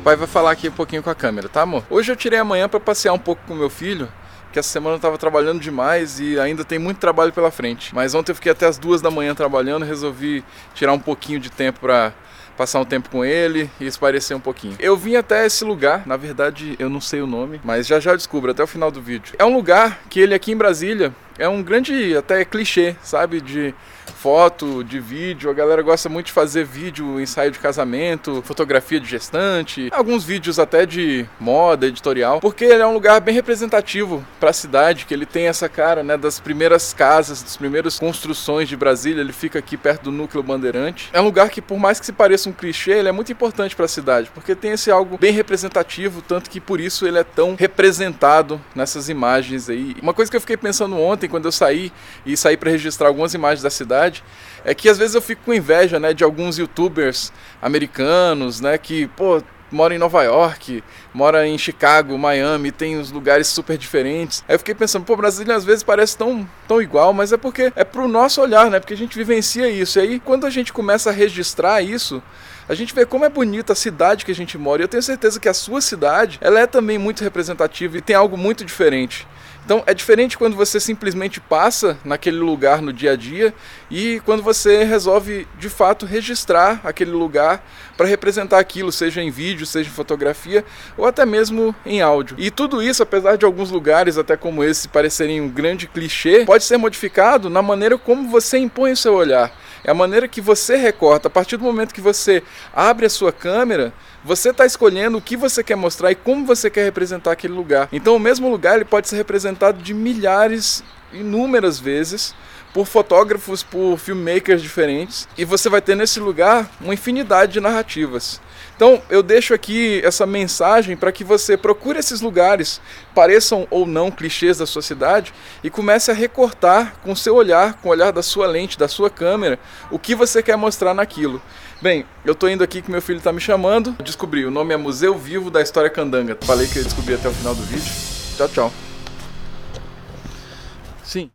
O pai vai falar aqui um pouquinho com a câmera, tá amor? Hoje eu tirei amanhã para passear um pouco com meu filho, que essa semana eu estava trabalhando demais e ainda tem muito trabalho pela frente. Mas ontem eu fiquei até as duas da manhã trabalhando, resolvi tirar um pouquinho de tempo para passar um tempo com ele e esparecer um pouquinho. Eu vim até esse lugar, na verdade eu não sei o nome, mas já já descubro até o final do vídeo. É um lugar que ele aqui em Brasília é um grande até clichê, sabe, de foto, de vídeo. A galera gosta muito de fazer vídeo, ensaio de casamento, fotografia de gestante, alguns vídeos até de moda, editorial, porque ele é um lugar bem representativo para a cidade, que ele tem essa cara, né, das primeiras casas, das primeiras construções de Brasília. Ele fica aqui perto do núcleo Bandeirante. É um lugar que, por mais que se pareça um clichê, ele é muito importante para a cidade, porque tem esse algo bem representativo, tanto que por isso ele é tão representado nessas imagens aí. Uma coisa que eu fiquei pensando ontem quando eu saí e saí para registrar algumas imagens da cidade é que às vezes eu fico com inveja, né, de alguns youtubers americanos, né, que, pô, mora em Nova York, mora em Chicago, Miami, tem uns lugares super diferentes. Aí eu fiquei pensando, pô, Brasília às vezes parece tão, tão igual, mas é porque é pro nosso olhar, né? Porque a gente vivencia isso. E aí quando a gente começa a registrar isso, a gente vê como é bonita a cidade que a gente mora. E eu tenho certeza que a sua cidade, ela é também muito representativa e tem algo muito diferente. Então é diferente quando você simplesmente passa naquele lugar no dia a dia e quando você resolve de fato registrar aquele lugar para representar aquilo, seja em vídeo, seja em fotografia ou até mesmo em áudio. E tudo isso, apesar de alguns lugares, até como esse, parecerem um grande clichê, pode ser modificado na maneira como você impõe o seu olhar. É a maneira que você recorta. A partir do momento que você abre a sua câmera, você está escolhendo o que você quer mostrar e como você quer representar aquele lugar. Então, o mesmo lugar ele pode ser representado de milhares, inúmeras vezes por fotógrafos, por filmmakers diferentes, e você vai ter nesse lugar uma infinidade de narrativas. Então, eu deixo aqui essa mensagem para que você procure esses lugares, pareçam ou não clichês da sua cidade, e comece a recortar com seu olhar, com o olhar da sua lente, da sua câmera, o que você quer mostrar naquilo. Bem, eu tô indo aqui que meu filho está me chamando. Descobri, o nome é Museu Vivo da História Candanga. Falei que eu descobri até o final do vídeo. Tchau, tchau. Sim.